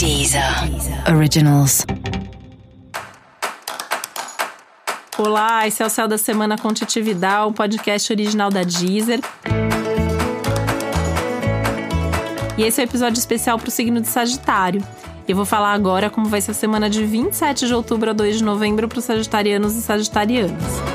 Deezer Originals. Olá, esse é o Céu da Semana com Titi Vidal, um podcast original da Deezer. E esse é o um episódio especial para o signo de Sagitário. Eu vou falar agora como vai ser a semana de 27 de outubro a 2 de novembro para os sagitarianos e sagitarianas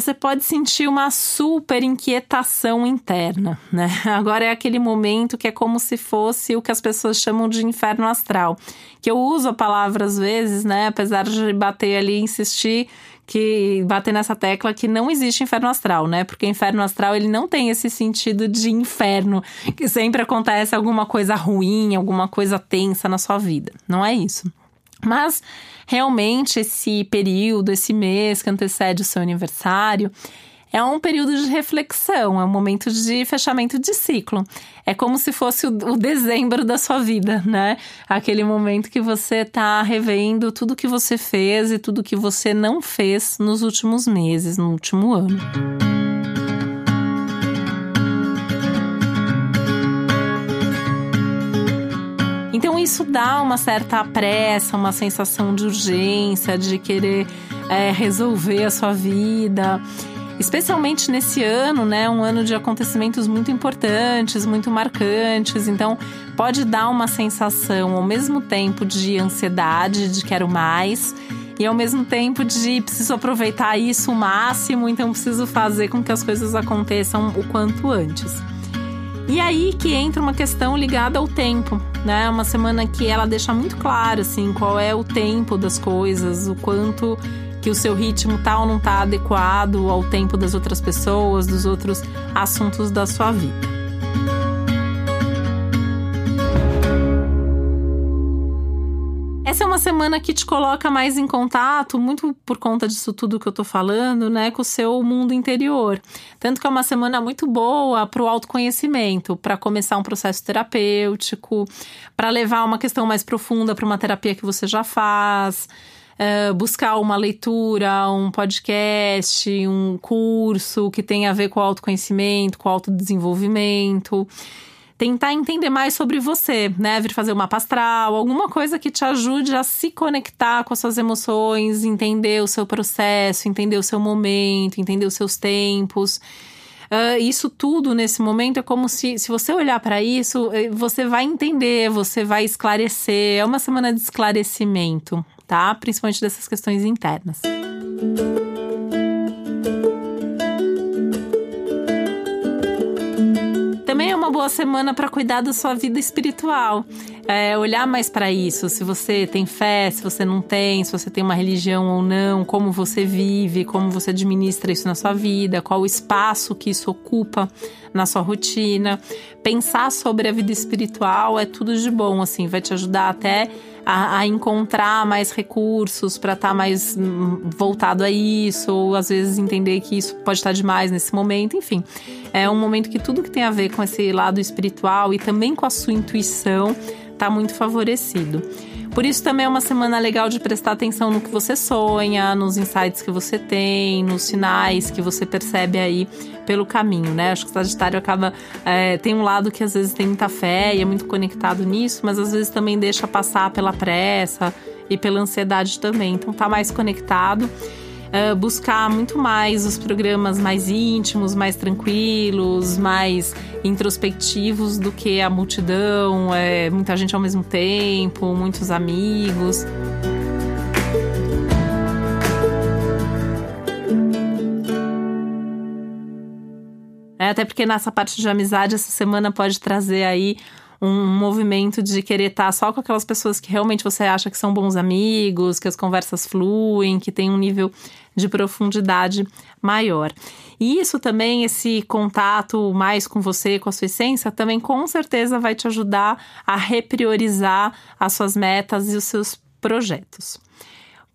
você pode sentir uma super inquietação interna, né? Agora é aquele momento que é como se fosse o que as pessoas chamam de inferno astral. Que eu uso a palavra às vezes, né? Apesar de bater ali, insistir que bater nessa tecla que não existe inferno astral, né? Porque inferno astral ele não tem esse sentido de inferno, que sempre acontece alguma coisa ruim, alguma coisa tensa na sua vida. Não é isso. Mas realmente esse período, esse mês que antecede o seu aniversário, é um período de reflexão, é um momento de fechamento de ciclo. É como se fosse o, dezembro da sua vida, né? Aquele momento que você está revendo tudo que você fez e tudo que você não fez nos últimos meses, no último ano. Então isso dá uma certa pressa, uma sensação de urgência, de querer é, resolver a sua vida. Especialmente nesse ano, né? Um ano de acontecimentos muito importantes, muito marcantes. Então, pode dar uma sensação ao mesmo tempo de ansiedade, de quero mais, e ao mesmo tempo de preciso aproveitar isso o máximo, então preciso fazer com que as coisas aconteçam o quanto antes. E aí que entra uma questão ligada ao tempo, né? Uma semana que ela deixa muito claro, assim, qual é o tempo das coisas, o quanto que o seu ritmo tá ou não tá adequado ao tempo das outras pessoas, dos outros assuntos da sua vida. Essa é uma semana que te coloca mais em contato, muito por conta disso tudo que eu tô falando, né, com o seu mundo interior. Tanto que é uma semana muito boa para o autoconhecimento, para começar um processo terapêutico, para levar uma questão mais profunda para uma terapia que você já faz. Uh, buscar uma leitura, um podcast, um curso que tenha a ver com autoconhecimento, com autodesenvolvimento tentar entender mais sobre você, né? Vir fazer uma mapa astral, alguma coisa que te ajude a se conectar com as suas emoções, entender o seu processo, entender o seu momento, entender os seus tempos. Uh, isso tudo nesse momento é como se, se você olhar para isso, eh, você vai entender, você vai esclarecer. É uma semana de esclarecimento, tá? Principalmente dessas questões internas. Também uma boa semana para cuidar da sua vida espiritual. É, olhar mais para isso, se você tem fé, se você não tem, se você tem uma religião ou não, como você vive, como você administra isso na sua vida, qual o espaço que isso ocupa na sua rotina. Pensar sobre a vida espiritual é tudo de bom, assim, vai te ajudar até a, a encontrar mais recursos para estar tá mais hum, voltado a isso, ou às vezes entender que isso pode estar tá demais nesse momento, enfim. É um momento que tudo que tem a ver com esse lado espiritual e também com a sua intuição está muito favorecido. Por isso também é uma semana legal de prestar atenção no que você sonha, nos insights que você tem, nos sinais que você percebe aí pelo caminho, né? Acho que o Sagitário acaba. É, tem um lado que às vezes tem muita fé e é muito conectado nisso, mas às vezes também deixa passar pela pressa e pela ansiedade também. Então tá mais conectado. Uh, buscar muito mais os programas mais íntimos, mais tranquilos, mais introspectivos do que a multidão, é, muita gente ao mesmo tempo, muitos amigos. É, até porque nessa parte de amizade, essa semana pode trazer aí um movimento de querer estar só com aquelas pessoas que realmente você acha que são bons amigos, que as conversas fluem, que tem um nível de profundidade maior. E isso também, esse contato mais com você, com a sua essência, também com certeza vai te ajudar a repriorizar as suas metas e os seus projetos.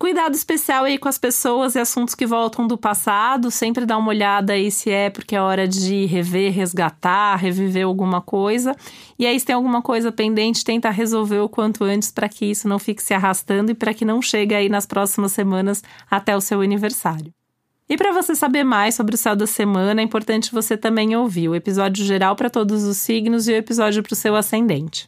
Cuidado especial aí com as pessoas e assuntos que voltam do passado. Sempre dá uma olhada aí se é porque é hora de rever, resgatar, reviver alguma coisa. E aí, se tem alguma coisa pendente, tenta resolver o quanto antes para que isso não fique se arrastando e para que não chegue aí nas próximas semanas até o seu aniversário. E para você saber mais sobre o céu da semana, é importante você também ouvir o episódio geral para todos os signos e o episódio para o seu ascendente.